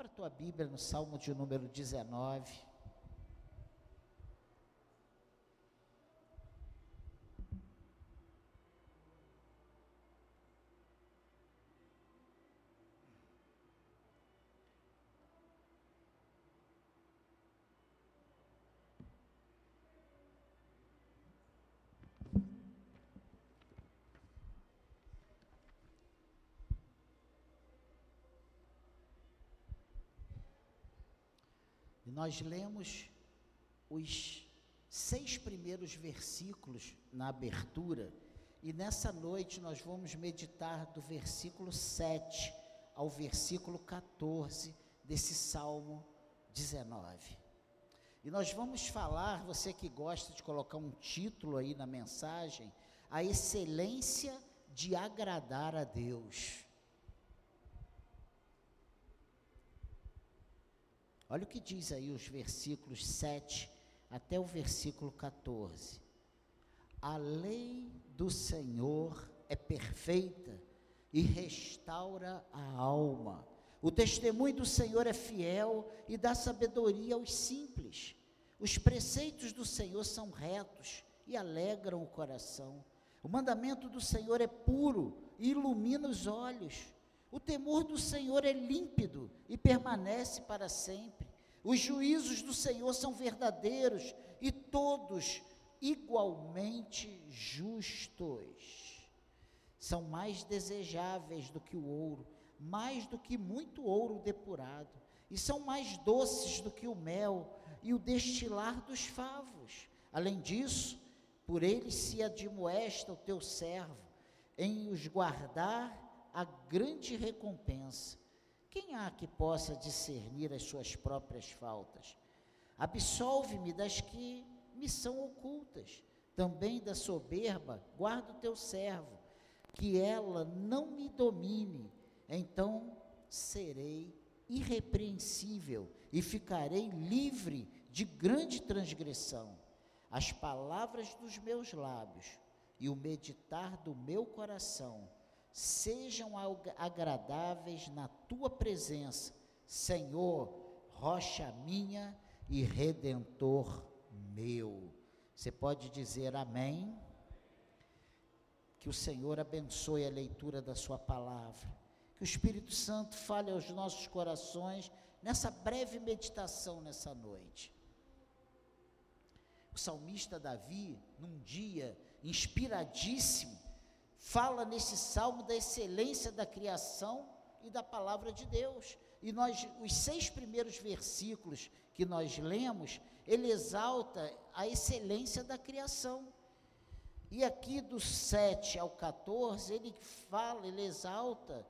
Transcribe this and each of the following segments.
Abra tua Bíblia no Salmo de número 19. Nós lemos os seis primeiros versículos na abertura, e nessa noite nós vamos meditar do versículo 7 ao versículo 14 desse Salmo 19. E nós vamos falar, você que gosta de colocar um título aí na mensagem, a excelência de agradar a Deus. Olha o que diz aí os versículos 7 até o versículo 14. A lei do Senhor é perfeita e restaura a alma. O testemunho do Senhor é fiel e dá sabedoria aos simples. Os preceitos do Senhor são retos e alegram o coração. O mandamento do Senhor é puro e ilumina os olhos. O temor do Senhor é límpido e permanece para sempre. Os juízos do Senhor são verdadeiros e todos igualmente justos. São mais desejáveis do que o ouro, mais do que muito ouro depurado, e são mais doces do que o mel e o destilar dos favos. Além disso, por eles se admoesta o teu servo em os guardar a grande recompensa. Quem há que possa discernir as suas próprias faltas? Absolve-me das que me são ocultas. Também da soberba, guarda o teu servo, que ela não me domine. Então serei irrepreensível e ficarei livre de grande transgressão. As palavras dos meus lábios e o meditar do meu coração sejam agradáveis na tua presença, Senhor, rocha minha e redentor meu. Você pode dizer amém? Que o Senhor abençoe a leitura da Sua palavra. Que o Espírito Santo fale aos nossos corações nessa breve meditação nessa noite. O salmista Davi, num dia inspiradíssimo, fala nesse salmo da excelência da criação e da palavra de Deus. E nós, os seis primeiros versículos que nós lemos, ele exalta a excelência da criação. E aqui do 7 ao 14, ele fala, ele exalta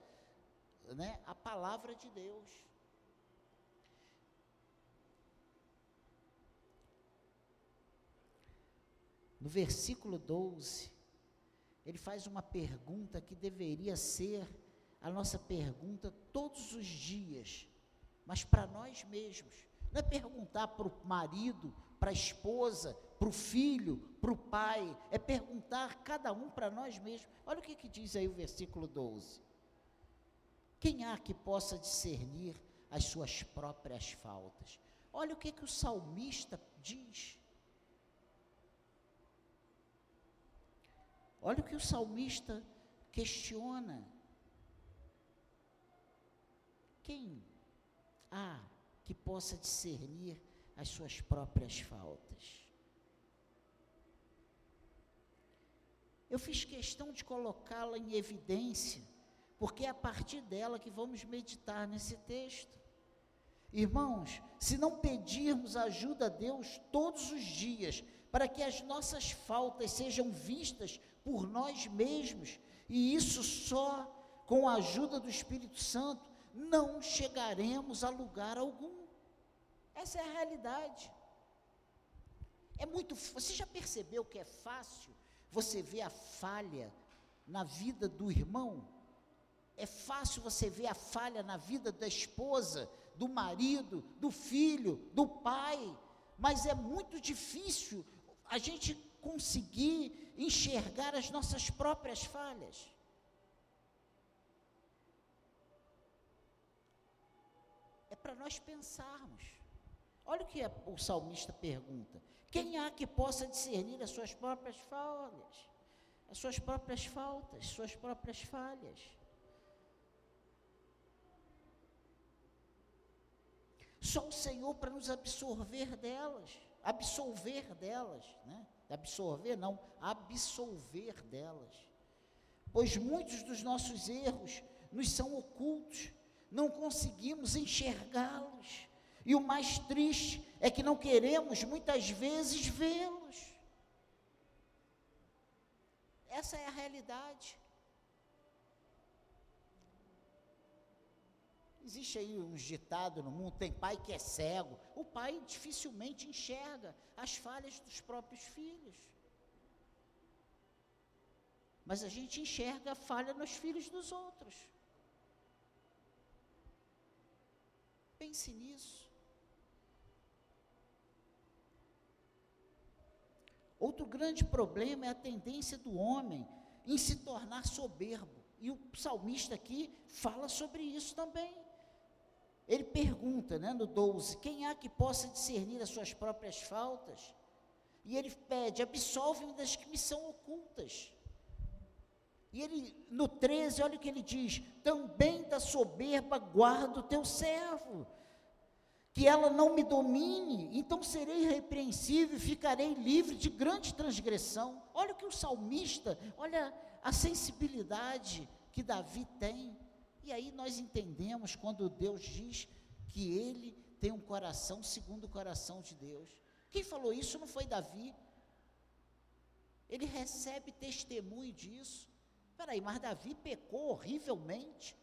né, a palavra de Deus. No versículo 12, ele faz uma pergunta que deveria ser a nossa pergunta todos os dias, mas para nós mesmos. Não é perguntar para o marido, para a esposa, para o filho, para o pai, é perguntar cada um para nós mesmos. Olha o que, que diz aí o versículo 12. Quem há que possa discernir as suas próprias faltas? Olha o que, que o salmista diz. Olha o que o salmista questiona. Quem há que possa discernir as suas próprias faltas? Eu fiz questão de colocá-la em evidência, porque é a partir dela que vamos meditar nesse texto. Irmãos, se não pedirmos ajuda a Deus todos os dias, para que as nossas faltas sejam vistas por nós mesmos, e isso só com a ajuda do Espírito Santo, não chegaremos a lugar algum. Essa é a realidade. É muito, você já percebeu que é fácil você ver a falha na vida do irmão? É fácil você ver a falha na vida da esposa, do marido, do filho, do pai, mas é muito difícil a gente conseguir enxergar as nossas próprias falhas. para nós pensarmos. Olha o que o salmista pergunta: quem há que possa discernir as suas próprias falhas, as suas próprias faltas, suas próprias falhas? Só o Senhor para nos absorver delas, absolver delas, né? Absorver não, absolver delas. Pois muitos dos nossos erros nos são ocultos, não conseguimos enxergá-los. E o mais triste é que não queremos muitas vezes vê-los. Essa é a realidade. Existe aí uns ditados no mundo, tem pai que é cego. O pai dificilmente enxerga as falhas dos próprios filhos. Mas a gente enxerga a falha nos filhos dos outros. Pense nisso. Outro grande problema é a tendência do homem em se tornar soberbo. E o salmista aqui fala sobre isso também. Ele pergunta, né, no 12: quem há que possa discernir as suas próprias faltas? E ele pede: absolve-me das que me são ocultas. E ele, no 13, olha o que ele diz: também da soberba guarda o teu servo, que ela não me domine, então serei irrepreensível e ficarei livre de grande transgressão. Olha o que o salmista, olha a sensibilidade que Davi tem. E aí nós entendemos quando Deus diz que ele tem um coração segundo o coração de Deus. Quem falou isso não foi Davi. Ele recebe testemunho disso. Peraí, mas Davi pecou horrivelmente.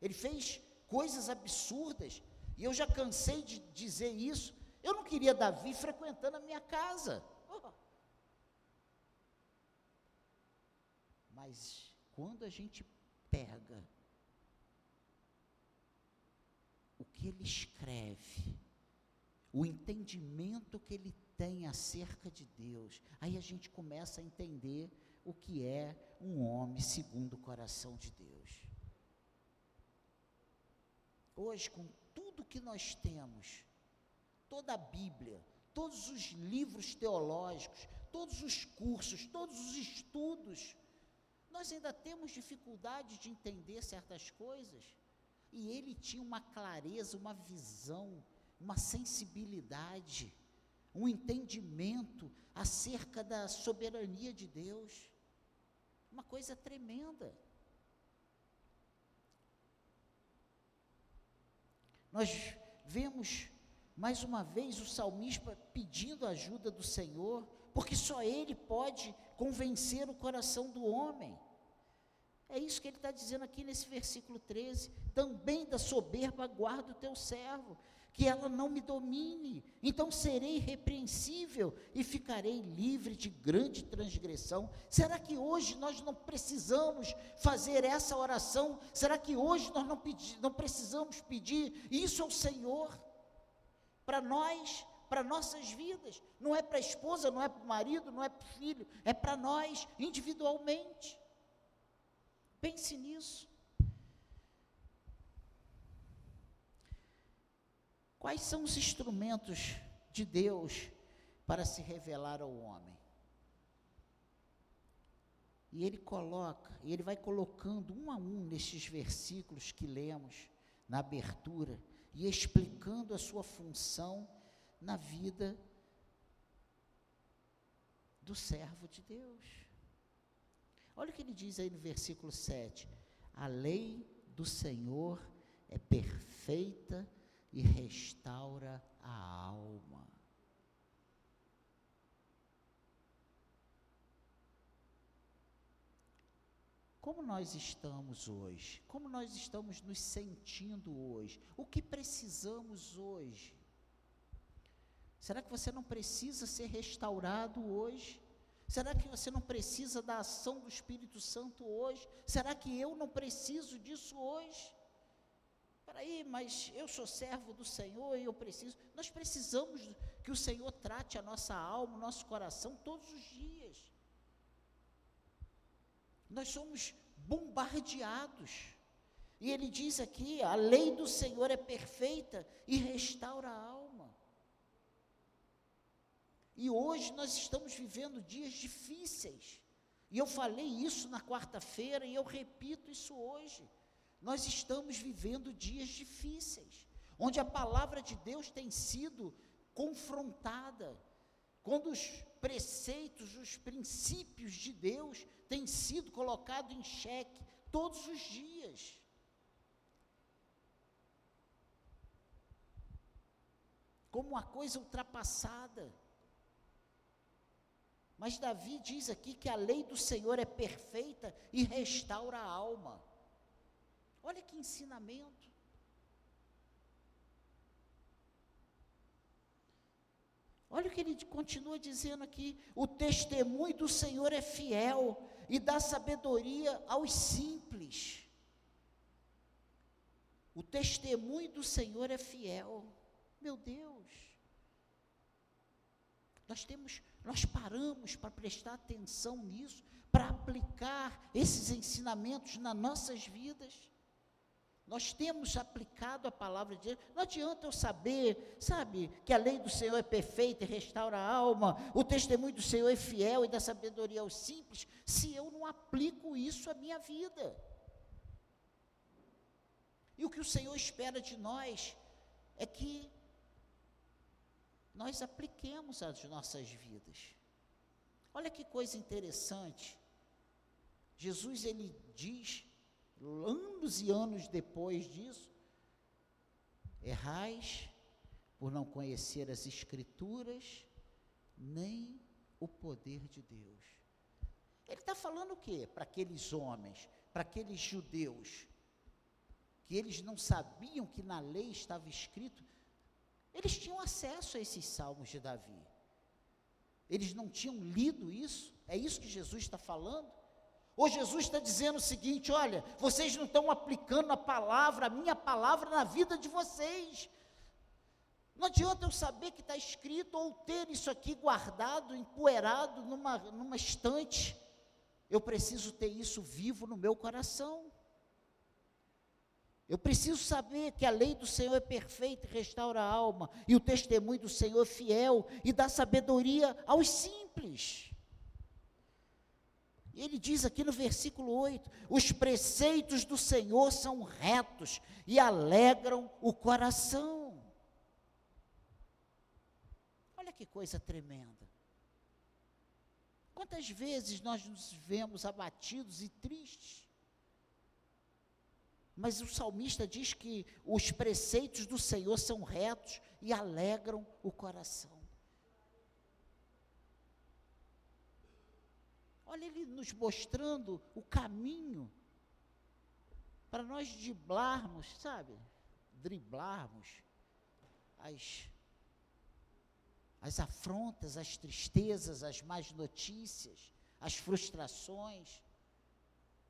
Ele fez coisas absurdas. E eu já cansei de dizer isso. Eu não queria Davi frequentando a minha casa. Oh. Mas quando a gente pega o que ele escreve, o entendimento que ele tem acerca de Deus, aí a gente começa a entender o que é um homem segundo o coração de Deus. Hoje, com tudo que nós temos, toda a Bíblia, todos os livros teológicos, todos os cursos, todos os estudos, nós ainda temos dificuldade de entender certas coisas. E ele tinha uma clareza, uma visão, uma sensibilidade, um entendimento acerca da soberania de Deus. Uma coisa tremenda. Nós vemos mais uma vez o salmista pedindo a ajuda do Senhor, porque só Ele pode convencer o coração do homem. É isso que ele está dizendo aqui nesse versículo 13. Também da soberba guarda o teu servo, que ela não me domine. Então serei irrepreensível e ficarei livre de grande transgressão. Será que hoje nós não precisamos fazer essa oração? Será que hoje nós não, pedi, não precisamos pedir isso ao Senhor? Para nós, para nossas vidas. Não é para a esposa, não é para o marido, não é para o filho, é para nós individualmente. Pense nisso. Quais são os instrumentos de Deus para se revelar ao homem? E ele coloca, e ele vai colocando um a um nestes versículos que lemos na abertura e explicando a sua função na vida do servo de Deus. Olha o que ele diz aí no versículo 7: A lei do Senhor é perfeita e restaura a alma. Como nós estamos hoje? Como nós estamos nos sentindo hoje? O que precisamos hoje? Será que você não precisa ser restaurado hoje? Será que você não precisa da ação do Espírito Santo hoje? Será que eu não preciso disso hoje? Peraí, mas eu sou servo do Senhor e eu preciso. Nós precisamos que o Senhor trate a nossa alma, o nosso coração todos os dias. Nós somos bombardeados E ele diz aqui: a lei do Senhor é perfeita e restaura a alma. E hoje nós estamos vivendo dias difíceis. E eu falei isso na quarta-feira e eu repito isso hoje. Nós estamos vivendo dias difíceis, onde a palavra de Deus tem sido confrontada, quando os preceitos, os princípios de Deus têm sido colocados em xeque todos os dias. Como uma coisa ultrapassada. Mas Davi diz aqui que a lei do Senhor é perfeita e restaura a alma. Olha que ensinamento. Olha o que ele continua dizendo aqui: o testemunho do Senhor é fiel e dá sabedoria aos simples. O testemunho do Senhor é fiel. Meu Deus. Nós temos nós paramos para prestar atenção nisso, para aplicar esses ensinamentos nas nossas vidas. Nós temos aplicado a palavra de Deus. Não adianta eu saber, sabe, que a lei do Senhor é perfeita e restaura a alma, o testemunho do Senhor é fiel e da sabedoria aos simples, se eu não aplico isso à minha vida. E o que o Senhor espera de nós é que nós apliquemos às nossas vidas. Olha que coisa interessante. Jesus ele diz, anos e anos depois disso, errais por não conhecer as Escrituras, nem o poder de Deus. Ele está falando o quê? Para aqueles homens, para aqueles judeus, que eles não sabiam que na lei estava escrito eles tinham acesso a esses salmos de Davi. Eles não tinham lido isso? É isso que Jesus está falando? Ou Jesus está dizendo o seguinte: olha, vocês não estão aplicando a palavra, a minha palavra, na vida de vocês. Não adianta eu saber que está escrito ou ter isso aqui guardado, empoeirado numa, numa estante. Eu preciso ter isso vivo no meu coração. Eu preciso saber que a lei do Senhor é perfeita e restaura a alma, e o testemunho do Senhor é fiel e dá sabedoria aos simples. Ele diz aqui no versículo 8: os preceitos do Senhor são retos e alegram o coração. Olha que coisa tremenda. Quantas vezes nós nos vemos abatidos e tristes? Mas o salmista diz que os preceitos do Senhor são retos e alegram o coração. Olha ele nos mostrando o caminho para nós driblarmos, sabe? Driblarmos as, as afrontas, as tristezas, as más notícias, as frustrações.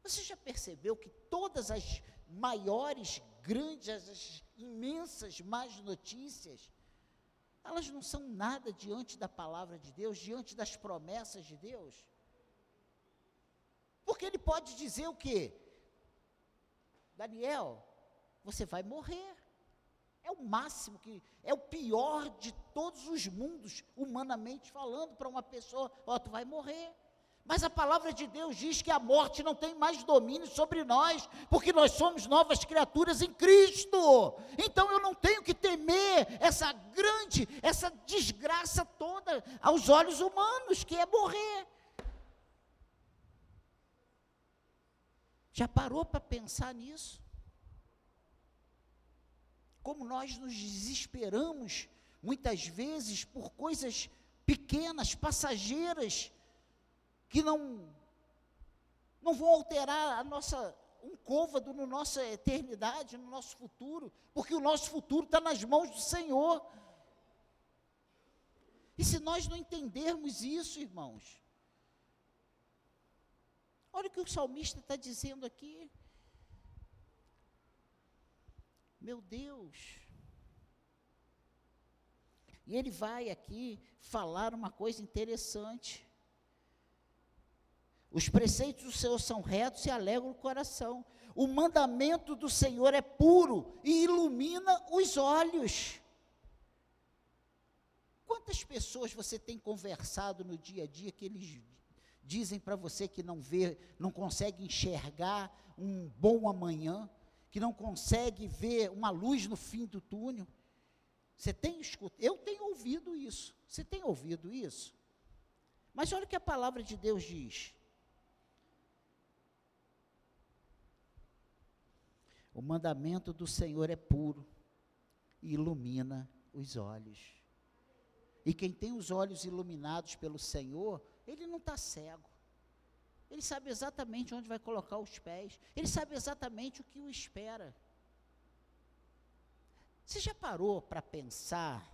Você já percebeu que todas as maiores, grandes, as imensas más notícias, elas não são nada diante da palavra de Deus, diante das promessas de Deus. Porque ele pode dizer o quê? Daniel, você vai morrer. É o máximo que é o pior de todos os mundos, humanamente falando, para uma pessoa, ó, tu vai morrer. Mas a palavra de Deus diz que a morte não tem mais domínio sobre nós, porque nós somos novas criaturas em Cristo. Então eu não tenho que temer essa grande, essa desgraça toda aos olhos humanos, que é morrer. Já parou para pensar nisso? Como nós nos desesperamos muitas vezes por coisas pequenas, passageiras, que não não vão alterar a nossa um côvado na nossa eternidade, no nosso futuro, porque o nosso futuro está nas mãos do Senhor. E se nós não entendermos isso, irmãos, olha o que o salmista está dizendo aqui. Meu Deus. E ele vai aqui falar uma coisa interessante. Os preceitos do Senhor são retos e alegram o coração. o mandamento do Senhor é puro e ilumina os olhos. Quantas pessoas você tem conversado no dia a dia que eles dizem para você que não vê, não consegue enxergar um bom amanhã, que não consegue ver uma luz no fim do túnel? Você tem escutado? Eu tenho ouvido isso. Você tem ouvido isso? Mas olha o que a palavra de Deus diz. O mandamento do Senhor é puro e ilumina os olhos. E quem tem os olhos iluminados pelo Senhor, ele não está cego. Ele sabe exatamente onde vai colocar os pés. Ele sabe exatamente o que o espera. Você já parou para pensar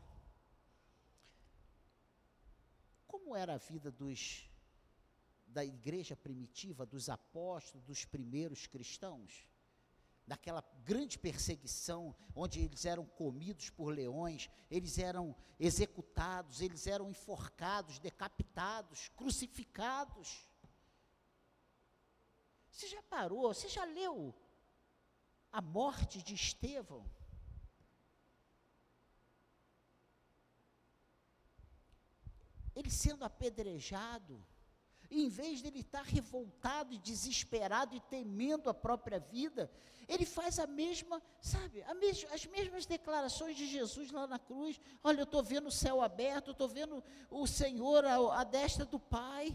como era a vida dos da igreja primitiva, dos apóstolos, dos primeiros cristãos? Daquela grande perseguição, onde eles eram comidos por leões, eles eram executados, eles eram enforcados, decapitados, crucificados. Você já parou? Você já leu a morte de Estevão? Ele sendo apedrejado, em vez de ele estar revoltado e desesperado e temendo a própria vida, ele faz a mesma, sabe, a mes as mesmas declarações de Jesus lá na cruz. Olha, eu estou vendo o céu aberto, estou vendo o Senhor à destra do Pai.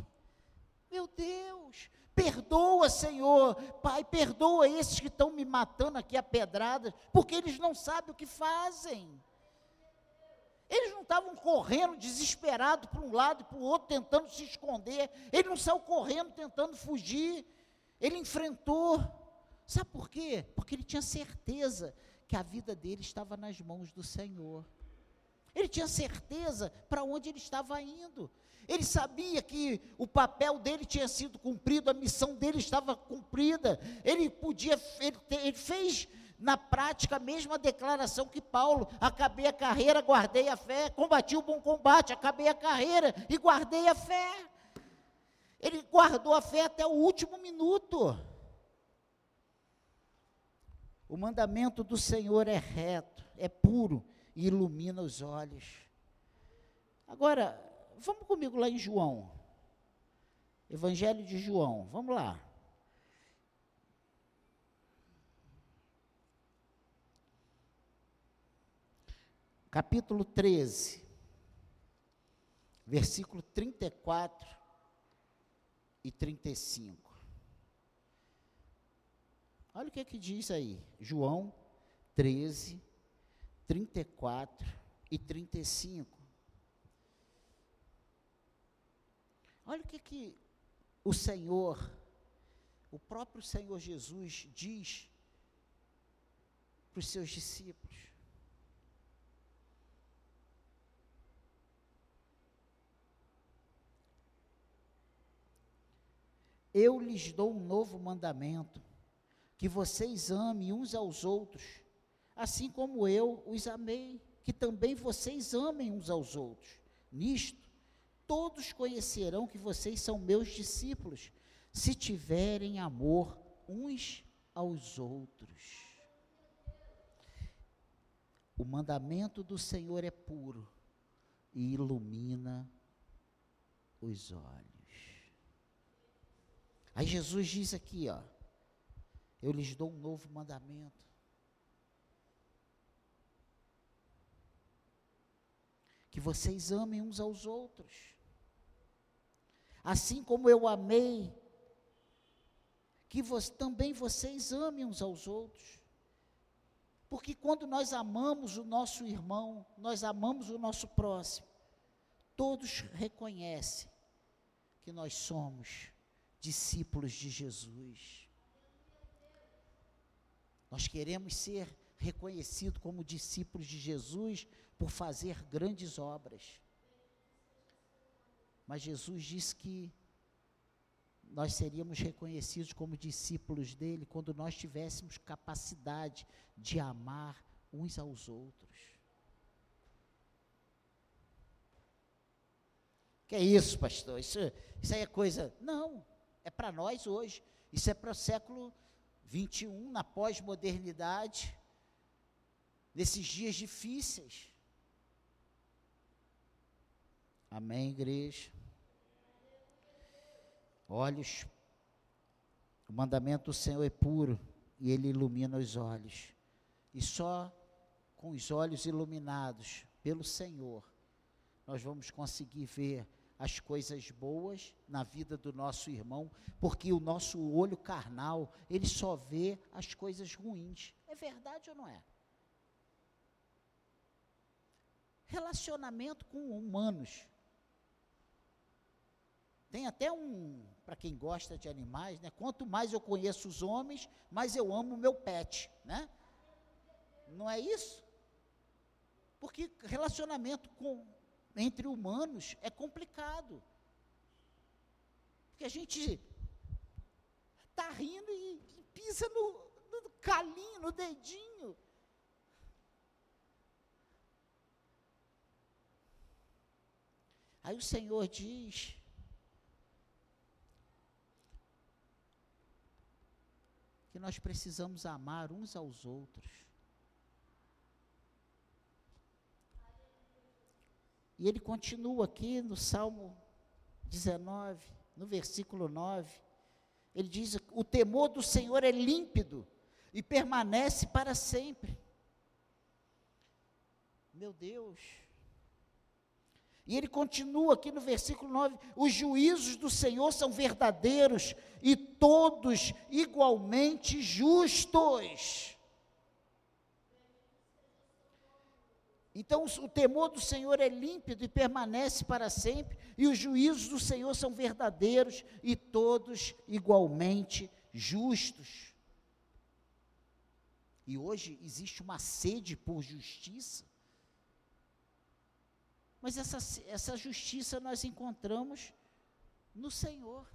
Meu Deus, perdoa, Senhor, Pai, perdoa esses que estão me matando aqui a pedrada, porque eles não sabem o que fazem. Eles não estavam correndo desesperado para um lado e para o outro, tentando se esconder. Ele não saiu correndo tentando fugir. Ele enfrentou. Sabe por quê? Porque ele tinha certeza que a vida dele estava nas mãos do Senhor. Ele tinha certeza para onde ele estava indo. Ele sabia que o papel dele tinha sido cumprido, a missão dele estava cumprida. Ele podia, ele, ele fez na prática a mesma declaração que Paulo: acabei a carreira, guardei a fé, combati o bom combate, acabei a carreira e guardei a fé. Ele guardou a fé até o último minuto. O mandamento do Senhor é reto, é puro e ilumina os olhos. Agora, vamos comigo lá em João. Evangelho de João, vamos lá. Capítulo 13, versículo 34 e 35. Olha o que é que diz aí, João 13, 34 e 35. Olha o que é que o Senhor, o próprio Senhor Jesus diz para os seus discípulos. Eu lhes dou um novo mandamento: que vocês amem uns aos outros, assim como eu os amei, que também vocês amem uns aos outros. Nisto, todos conhecerão que vocês são meus discípulos, se tiverem amor uns aos outros. O mandamento do Senhor é puro e ilumina os olhos. Aí Jesus diz aqui, ó, eu lhes dou um novo mandamento. Que vocês amem uns aos outros. Assim como eu amei, que vos, também vocês amem uns aos outros. Porque quando nós amamos o nosso irmão, nós amamos o nosso próximo, todos reconhecem que nós somos discípulos de Jesus. Nós queremos ser reconhecidos como discípulos de Jesus por fazer grandes obras. Mas Jesus disse que nós seríamos reconhecidos como discípulos dele quando nós tivéssemos capacidade de amar uns aos outros. Que é isso, pastor? Isso, isso aí é coisa. Não é para nós hoje. Isso é para o século 21, na pós-modernidade, nesses dias difíceis. Amém, igreja? Olhos, o mandamento do Senhor é puro e ele ilumina os olhos. E só com os olhos iluminados pelo Senhor, nós vamos conseguir ver as coisas boas na vida do nosso irmão, porque o nosso olho carnal, ele só vê as coisas ruins. É verdade ou não é? Relacionamento com humanos. Tem até um, para quem gosta de animais, né? Quanto mais eu conheço os homens, mais eu amo o meu pet, né? Não é isso? Porque relacionamento com entre humanos é complicado. Porque a gente está rindo e, e pisa no, no calinho, no dedinho. Aí o Senhor diz: que nós precisamos amar uns aos outros. E ele continua aqui no Salmo 19, no versículo 9. Ele diz: O temor do Senhor é límpido e permanece para sempre. Meu Deus. E ele continua aqui no versículo 9: os juízos do Senhor são verdadeiros e todos igualmente justos. Então, o temor do Senhor é límpido e permanece para sempre, e os juízos do Senhor são verdadeiros e todos igualmente justos. E hoje existe uma sede por justiça, mas essa, essa justiça nós encontramos no Senhor.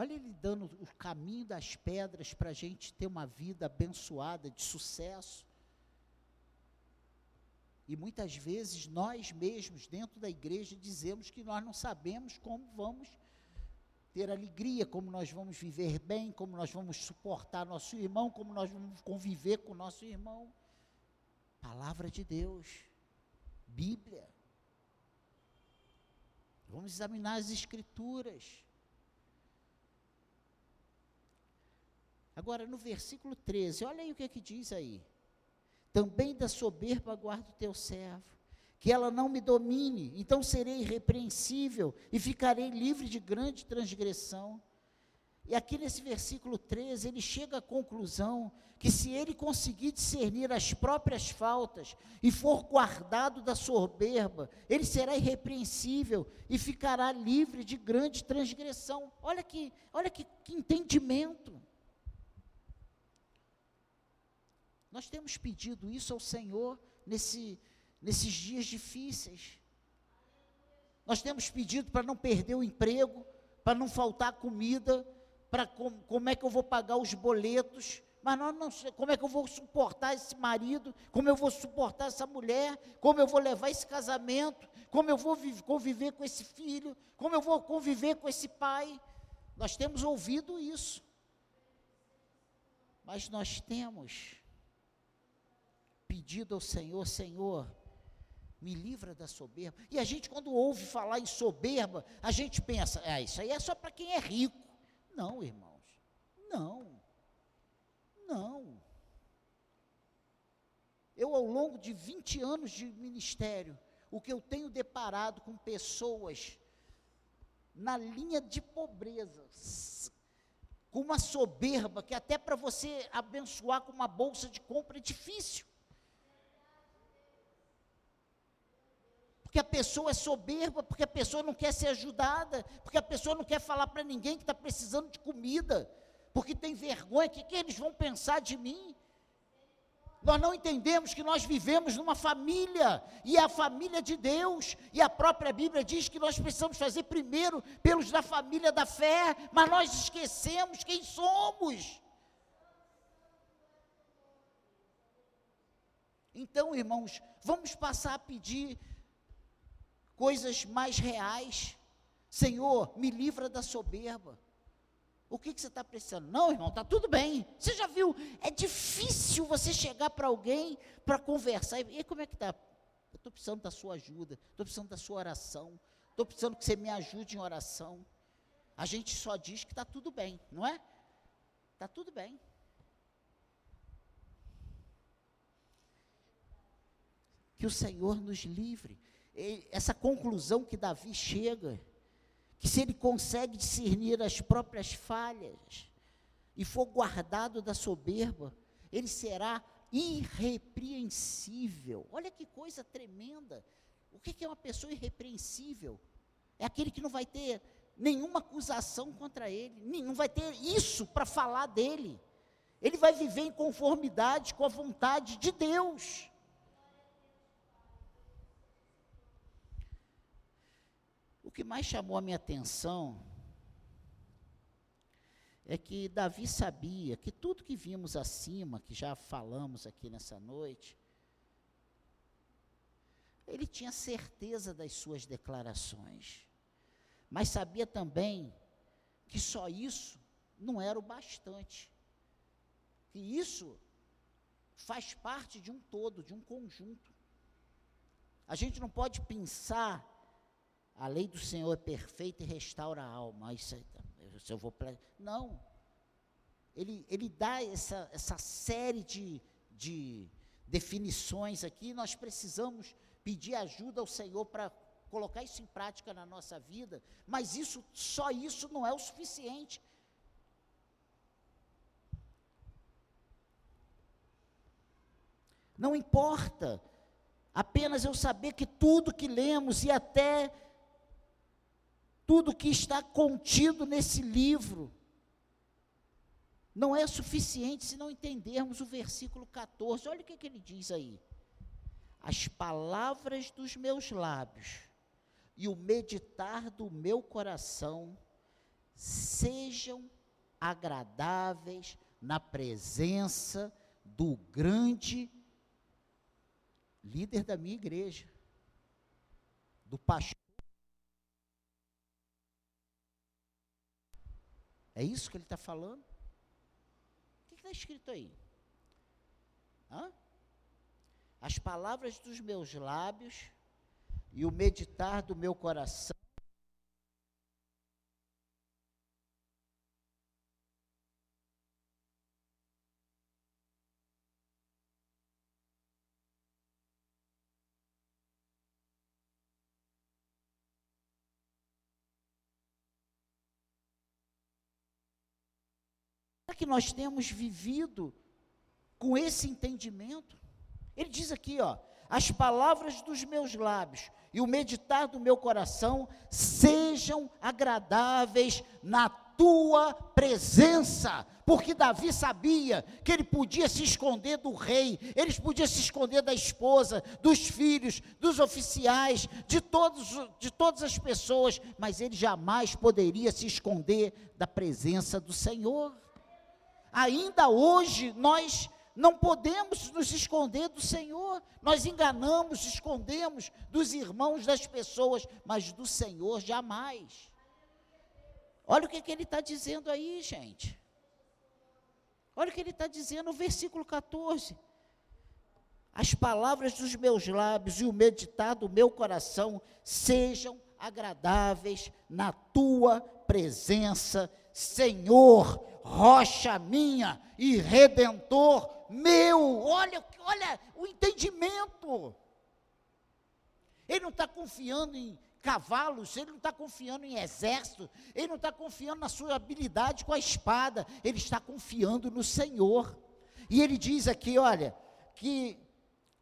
Olha ele dando o caminho das pedras para a gente ter uma vida abençoada, de sucesso. E muitas vezes nós mesmos, dentro da igreja, dizemos que nós não sabemos como vamos ter alegria, como nós vamos viver bem, como nós vamos suportar nosso irmão, como nós vamos conviver com nosso irmão. Palavra de Deus, Bíblia. Vamos examinar as Escrituras. Agora, no versículo 13, olha aí o que, é que diz aí. Também da soberba guarda o teu servo, que ela não me domine, então serei irrepreensível e ficarei livre de grande transgressão. E aqui nesse versículo 13, ele chega à conclusão que se ele conseguir discernir as próprias faltas e for guardado da soberba, ele será irrepreensível e ficará livre de grande transgressão. Olha que, olha que, que entendimento. Nós temos pedido isso ao Senhor nesse, nesses dias difíceis. Nós temos pedido para não perder o emprego, para não faltar comida, para com, como é que eu vou pagar os boletos, mas nós não sei como é que eu vou suportar esse marido, como eu vou suportar essa mulher, como eu vou levar esse casamento, como eu vou conviver com esse filho, como eu vou conviver com esse pai. Nós temos ouvido isso. Mas nós temos pedido ao Senhor: Senhor, me livra da soberba. E a gente, quando ouve falar em soberba, a gente pensa: ah, isso aí é só para quem é rico. Não, irmãos, não, não. Eu, ao longo de 20 anos de ministério, o que eu tenho deparado com pessoas na linha de pobreza, com uma soberba que até para você abençoar com uma bolsa de compra é difícil. Porque a pessoa é soberba, porque a pessoa não quer ser ajudada, porque a pessoa não quer falar para ninguém que está precisando de comida, porque tem vergonha, o que, que eles vão pensar de mim? Nós não entendemos que nós vivemos numa família, e é a família de Deus, e a própria Bíblia diz que nós precisamos fazer primeiro pelos da família da fé, mas nós esquecemos quem somos. Então, irmãos, vamos passar a pedir coisas mais reais. Senhor, me livra da soberba. O que, que você está precisando? Não, irmão, está tudo bem. Você já viu? É difícil você chegar para alguém para conversar. E como é que está? Eu estou precisando da sua ajuda, estou precisando da sua oração, estou precisando que você me ajude em oração. A gente só diz que está tudo bem, não é? Está tudo bem. Que o Senhor nos livre. Essa conclusão que Davi chega, que se ele consegue discernir as próprias falhas e for guardado da soberba, ele será irrepreensível. Olha que coisa tremenda. O que é uma pessoa irrepreensível? É aquele que não vai ter nenhuma acusação contra ele, não vai ter isso para falar dele. Ele vai viver em conformidade com a vontade de Deus. O que mais chamou a minha atenção é que Davi sabia que tudo que vimos acima, que já falamos aqui nessa noite, ele tinha certeza das suas declarações, mas sabia também que só isso não era o bastante, que isso faz parte de um todo, de um conjunto. A gente não pode pensar a lei do Senhor é perfeita e restaura a alma. Isso aí, se eu vou não. Ele, ele dá essa, essa série de, de definições aqui. Nós precisamos pedir ajuda ao Senhor para colocar isso em prática na nossa vida. Mas isso, só isso não é o suficiente. Não importa apenas eu saber que tudo que lemos e até tudo que está contido nesse livro. Não é suficiente se não entendermos o versículo 14. Olha o que, que ele diz aí. As palavras dos meus lábios e o meditar do meu coração sejam agradáveis na presença do grande líder da minha igreja, do pastor É isso que ele está falando? O que está escrito aí? Hã? As palavras dos meus lábios e o meditar do meu coração que nós temos vivido com esse entendimento? Ele diz aqui, ó, as palavras dos meus lábios e o meditar do meu coração sejam agradáveis na tua presença. Porque Davi sabia que ele podia se esconder do rei, ele podia se esconder da esposa, dos filhos, dos oficiais, de, todos, de todas as pessoas, mas ele jamais poderia se esconder da presença do Senhor. Ainda hoje nós não podemos nos esconder do Senhor. Nós enganamos, escondemos dos irmãos, das pessoas, mas do Senhor jamais. Olha o que, que ele está dizendo aí, gente. Olha o que ele está dizendo no versículo 14. As palavras dos meus lábios e o meditar do meu coração sejam agradáveis na tua presença, Senhor rocha minha e redentor meu. Olha, olha o entendimento. Ele não está confiando em cavalos, ele não está confiando em exército, ele não está confiando na sua habilidade com a espada, ele está confiando no Senhor. E ele diz aqui: olha, que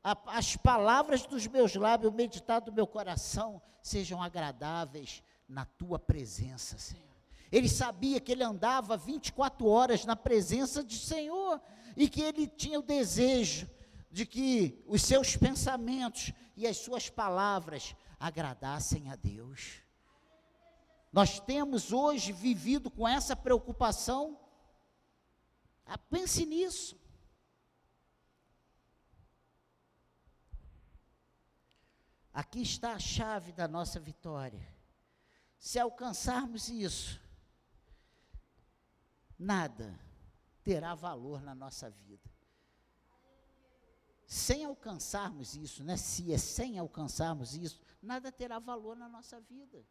a, as palavras dos meus lábios, o meditar do meu coração, sejam agradáveis na tua presença, Senhor. Ele sabia que ele andava 24 horas na presença do Senhor e que ele tinha o desejo de que os seus pensamentos e as suas palavras agradassem a Deus. Nós temos hoje vivido com essa preocupação. Ah, pense nisso. Aqui está a chave da nossa vitória. Se alcançarmos isso, nada terá valor na nossa vida. Sem alcançarmos isso, né? Se é sem alcançarmos isso, nada terá valor na nossa vida.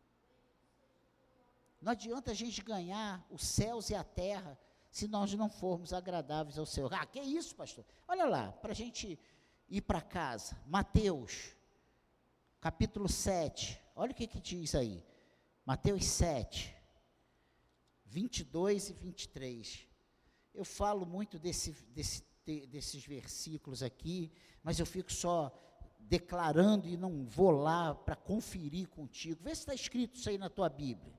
Não adianta a gente ganhar os céus e a terra se nós não formos agradáveis ao Senhor. Ah, que isso, pastor? Olha lá, para a gente ir para casa. Mateus, capítulo 7. Olha o que, que diz aí. Mateus 7, 22 e 23. Eu falo muito desse, desse, desses versículos aqui, mas eu fico só declarando e não vou lá para conferir contigo. Vê se está escrito isso aí na tua Bíblia.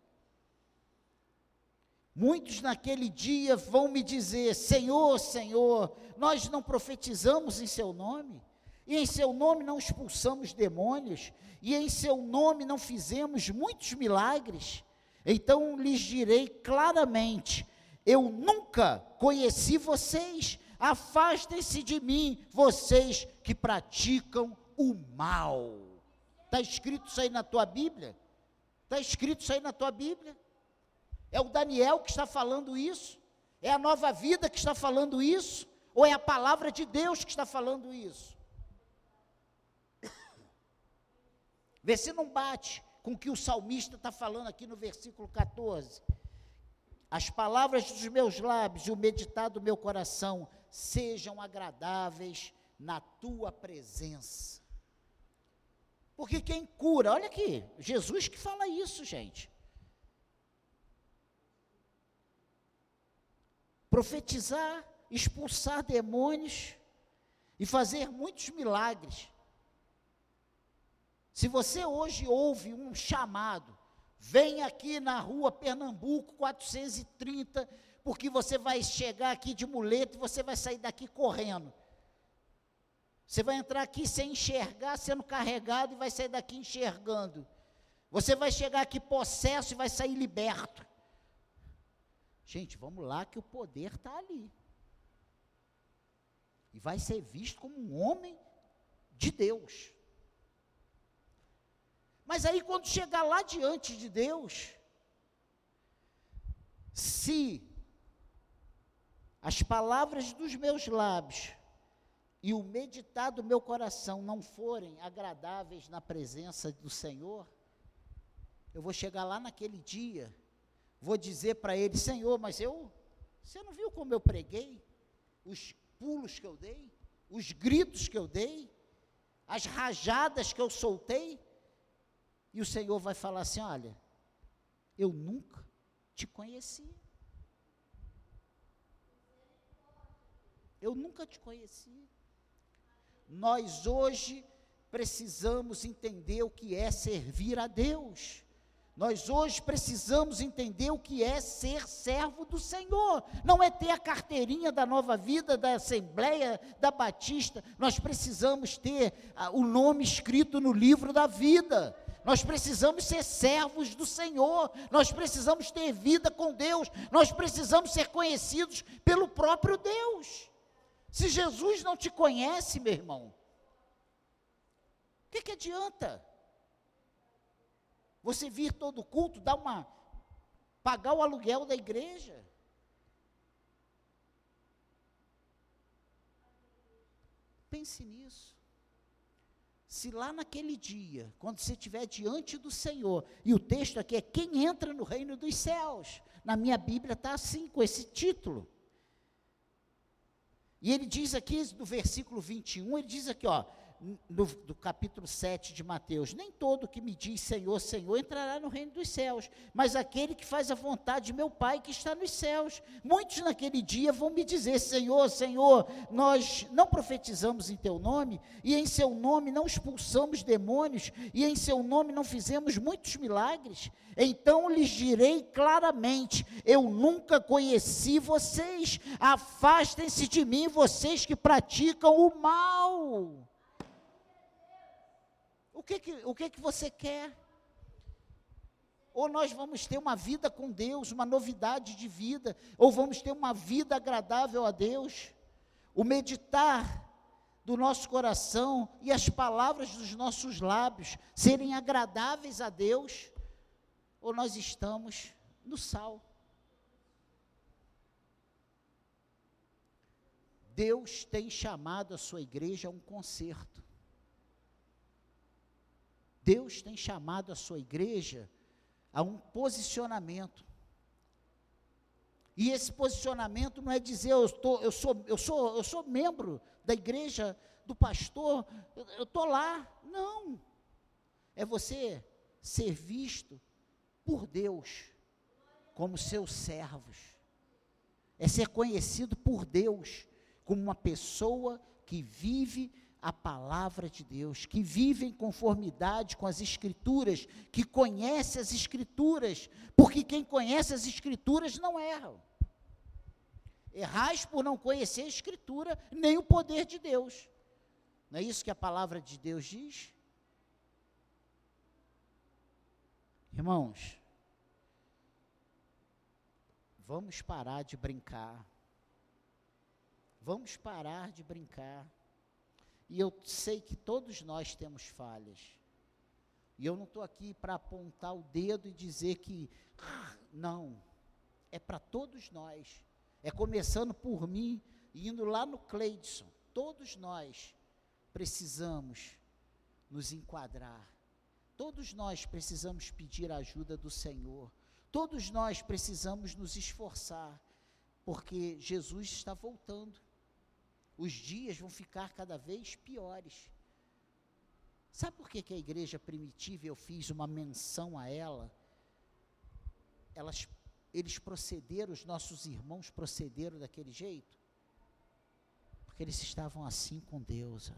Muitos naquele dia vão me dizer: Senhor, Senhor, nós não profetizamos em Seu nome, e em Seu nome não expulsamos demônios, e em Seu nome não fizemos muitos milagres. Então lhes direi claramente: Eu nunca conheci vocês, afastem-se de mim, vocês que praticam o mal. Está escrito isso aí na tua Bíblia? Está escrito isso aí na tua Bíblia? É o Daniel que está falando isso? É a nova vida que está falando isso? Ou é a palavra de Deus que está falando isso? Vê se não bate com o que o salmista está falando aqui no versículo 14. As palavras dos meus lábios e o meditar do meu coração sejam agradáveis na tua presença. Porque quem cura, olha aqui, Jesus que fala isso, gente. profetizar, expulsar demônios e fazer muitos milagres. Se você hoje ouve um chamado, vem aqui na rua Pernambuco 430, porque você vai chegar aqui de muleta e você vai sair daqui correndo. Você vai entrar aqui sem enxergar, sendo carregado e vai sair daqui enxergando. Você vai chegar aqui possesso e vai sair liberto. Gente, vamos lá que o poder está ali. E vai ser visto como um homem de Deus. Mas aí, quando chegar lá diante de Deus, se as palavras dos meus lábios e o meditar do meu coração não forem agradáveis na presença do Senhor, eu vou chegar lá naquele dia vou dizer para ele: Senhor, mas eu, você não viu como eu preguei? Os pulos que eu dei, os gritos que eu dei, as rajadas que eu soltei? E o Senhor vai falar assim: Olha, eu nunca te conheci. Eu nunca te conheci. Nós hoje precisamos entender o que é servir a Deus. Nós hoje precisamos entender o que é ser servo do Senhor. Não é ter a carteirinha da nova vida, da Assembleia, da Batista. Nós precisamos ter ah, o nome escrito no livro da vida. Nós precisamos ser servos do Senhor. Nós precisamos ter vida com Deus. Nós precisamos ser conhecidos pelo próprio Deus. Se Jesus não te conhece, meu irmão, o que, que adianta? Você vir todo culto, dar uma pagar o aluguel da igreja. Pense nisso. Se lá naquele dia, quando você estiver diante do Senhor, e o texto aqui é quem entra no reino dos céus, na minha Bíblia está assim, com esse título. E ele diz aqui, no versículo 21, ele diz aqui, ó, no, do capítulo 7 de Mateus: Nem todo que me diz Senhor, Senhor entrará no reino dos céus, mas aquele que faz a vontade de meu Pai que está nos céus. Muitos naquele dia vão me dizer: Senhor, Senhor, nós não profetizamos em teu nome, e em seu nome não expulsamos demônios, e em seu nome não fizemos muitos milagres. Então lhes direi claramente: Eu nunca conheci vocês, afastem-se de mim, vocês que praticam o mal que, que, o que, que você quer? Ou nós vamos ter uma vida com Deus, uma novidade de vida, ou vamos ter uma vida agradável a Deus. O meditar do nosso coração e as palavras dos nossos lábios serem agradáveis a Deus, ou nós estamos no sal. Deus tem chamado a sua igreja a um concerto. Deus tem chamado a sua igreja a um posicionamento. E esse posicionamento não é dizer eu, tô, eu, sou, eu, sou, eu sou membro da igreja do pastor, eu estou lá. Não. É você ser visto por Deus como seus servos. É ser conhecido por Deus como uma pessoa que vive a palavra de Deus, que vive em conformidade com as Escrituras, que conhece as Escrituras, porque quem conhece as Escrituras não erra. Errais por não conhecer a Escritura, nem o poder de Deus. Não é isso que a palavra de Deus diz? Irmãos, vamos parar de brincar. Vamos parar de brincar. E eu sei que todos nós temos falhas. E eu não estou aqui para apontar o dedo e dizer que. Não. É para todos nós. É começando por mim e indo lá no Cleidson. Todos nós precisamos nos enquadrar. Todos nós precisamos pedir a ajuda do Senhor. Todos nós precisamos nos esforçar, porque Jesus está voltando os dias vão ficar cada vez piores. Sabe por que, que a igreja primitiva, eu fiz uma menção a ela? Elas, eles procederam, os nossos irmãos procederam daquele jeito? Porque eles estavam assim com Deus.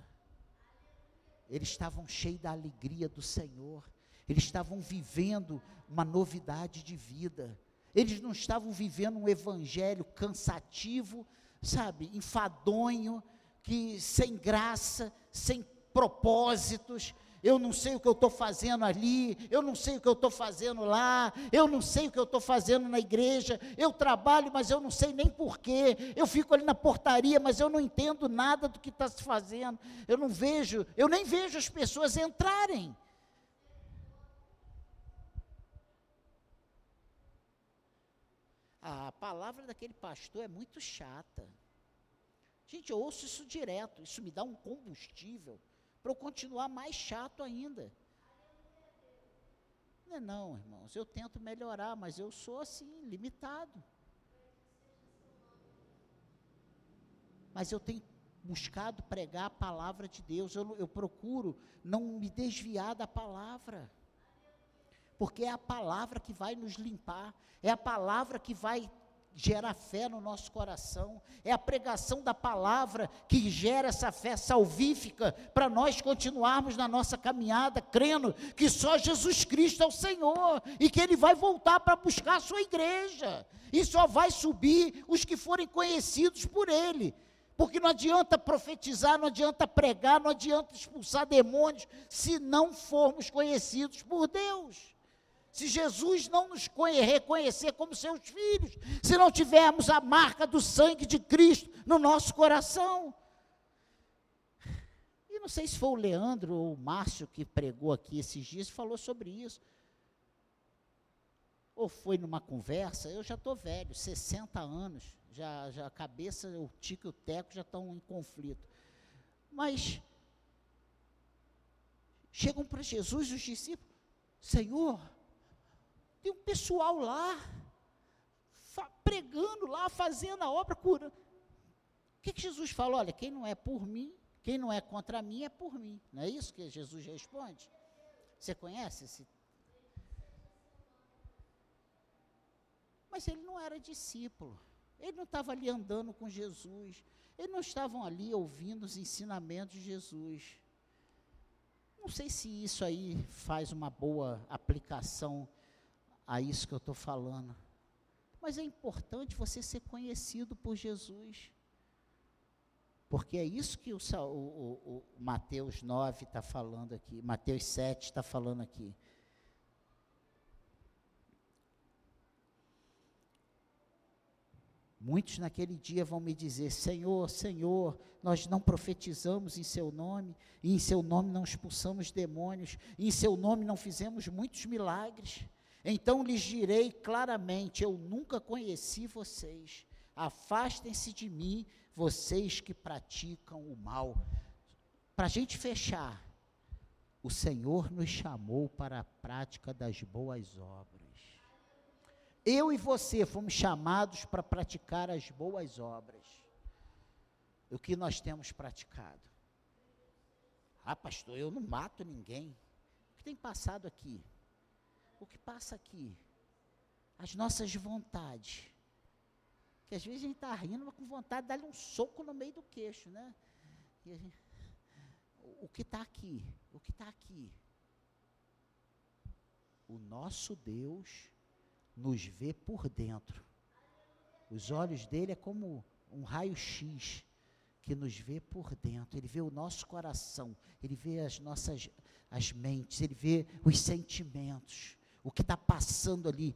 Eles estavam cheios da alegria do Senhor. Eles estavam vivendo uma novidade de vida. Eles não estavam vivendo um evangelho cansativo, sabe, enfadonho, que sem graça, sem propósitos, eu não sei o que eu estou fazendo ali, eu não sei o que eu estou fazendo lá, eu não sei o que eu estou fazendo na igreja, eu trabalho, mas eu não sei nem porquê, eu fico ali na portaria, mas eu não entendo nada do que está se fazendo, eu não vejo, eu nem vejo as pessoas entrarem. A palavra daquele pastor é muito chata. Gente, eu ouço isso direto, isso me dá um combustível para eu continuar mais chato ainda. Não é não, irmãos, eu tento melhorar, mas eu sou assim, limitado. Mas eu tenho buscado pregar a palavra de Deus, eu, eu procuro não me desviar da palavra porque é a palavra que vai nos limpar, é a palavra que vai gerar fé no nosso coração, é a pregação da palavra que gera essa fé salvífica para nós continuarmos na nossa caminhada, crendo que só Jesus Cristo é o Senhor e que Ele vai voltar para buscar a sua igreja, e só vai subir os que forem conhecidos por Ele. Porque não adianta profetizar, não adianta pregar, não adianta expulsar demônios, se não formos conhecidos por Deus se Jesus não nos reconhecer como seus filhos, se não tivermos a marca do sangue de Cristo no nosso coração. E não sei se foi o Leandro ou o Márcio que pregou aqui esses dias e falou sobre isso. Ou foi numa conversa, eu já estou velho, 60 anos, já, já a cabeça, o tico e o teco já estão em conflito. Mas chegam para Jesus os discípulos, Senhor, tem um pessoal lá, pregando lá, fazendo a obra, curando. O que, que Jesus fala? Olha, quem não é por mim, quem não é contra mim é por mim. Não é isso que Jesus responde? Você conhece esse? Mas ele não era discípulo. Ele não estava ali andando com Jesus. Eles não estavam ali ouvindo os ensinamentos de Jesus. Não sei se isso aí faz uma boa aplicação a isso que eu estou falando. Mas é importante você ser conhecido por Jesus. Porque é isso que o, o, o Mateus 9 está falando aqui, Mateus 7 está falando aqui. Muitos naquele dia vão me dizer: Senhor, Senhor, nós não profetizamos em Seu nome, e em Seu nome não expulsamos demônios, e em Seu nome não fizemos muitos milagres. Então lhes direi claramente: Eu nunca conheci vocês. Afastem-se de mim, vocês que praticam o mal. Para a gente fechar, o Senhor nos chamou para a prática das boas obras. Eu e você fomos chamados para praticar as boas obras. O que nós temos praticado? Ah, pastor, eu não mato ninguém. O que tem passado aqui? O que passa aqui? As nossas vontades. Que às vezes a gente está rindo, mas com vontade de dar-lhe um soco no meio do queixo, né? Gente, o que está aqui? O que está aqui? O nosso Deus nos vê por dentro. Os olhos dele é como um raio-x que nos vê por dentro. Ele vê o nosso coração, ele vê as nossas as mentes, ele vê os sentimentos, o que está passando ali.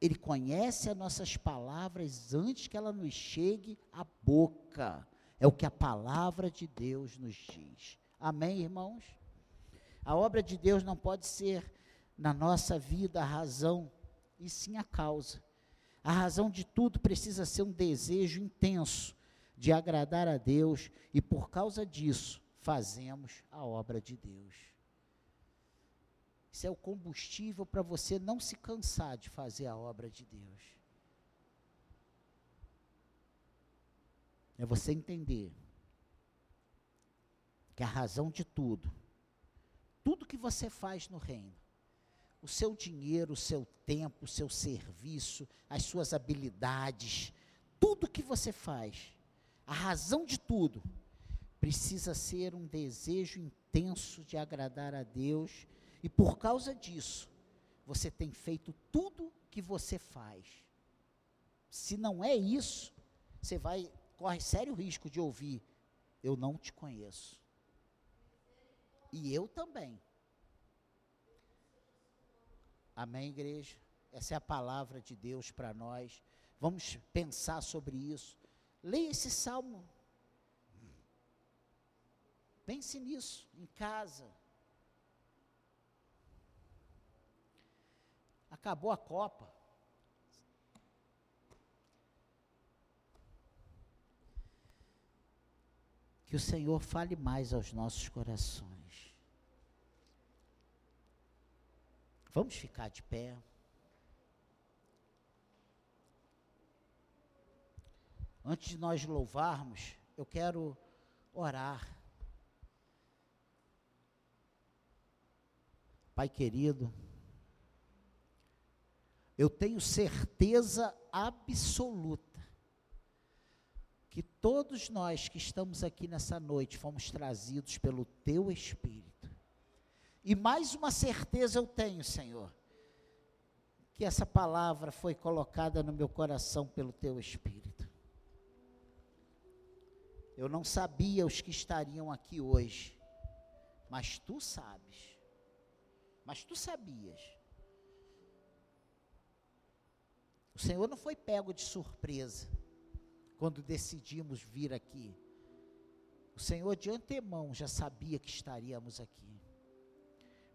Ele conhece as nossas palavras antes que ela nos chegue à boca. É o que a palavra de Deus nos diz. Amém, irmãos? A obra de Deus não pode ser na nossa vida a razão e sim a causa. A razão de tudo precisa ser um desejo intenso de agradar a Deus e por causa disso fazemos a obra de Deus. Isso é o combustível para você não se cansar de fazer a obra de Deus. É você entender que a razão de tudo, tudo que você faz no reino, o seu dinheiro, o seu tempo, o seu serviço, as suas habilidades, tudo que você faz, a razão de tudo, precisa ser um desejo intenso de agradar a Deus, e por causa disso, você tem feito tudo que você faz. Se não é isso, você vai corre sério risco de ouvir: eu não te conheço. E eu também. Amém, igreja? Essa é a palavra de Deus para nós. Vamos pensar sobre isso. Leia esse salmo. Pense nisso em casa. Acabou a Copa. Que o Senhor fale mais aos nossos corações. Vamos ficar de pé. Antes de nós louvarmos, eu quero orar. Pai querido, eu tenho certeza absoluta que todos nós que estamos aqui nessa noite fomos trazidos pelo Teu Espírito. E mais uma certeza eu tenho, Senhor, que essa palavra foi colocada no meu coração pelo teu Espírito. Eu não sabia os que estariam aqui hoje, mas tu sabes. Mas tu sabias. O Senhor não foi pego de surpresa quando decidimos vir aqui. O Senhor de antemão já sabia que estaríamos aqui.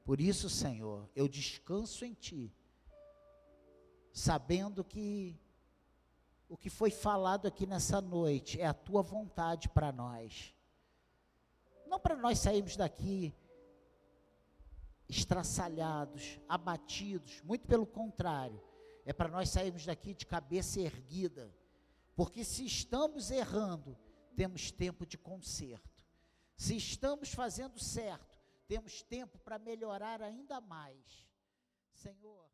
Por isso, Senhor, eu descanso em Ti, sabendo que o que foi falado aqui nessa noite é a Tua vontade para nós. Não para nós sairmos daqui estraçalhados, abatidos, muito pelo contrário, é para nós sairmos daqui de cabeça erguida, porque se estamos errando, temos tempo de conserto. Se estamos fazendo certo, temos tempo para melhorar ainda mais. Senhor.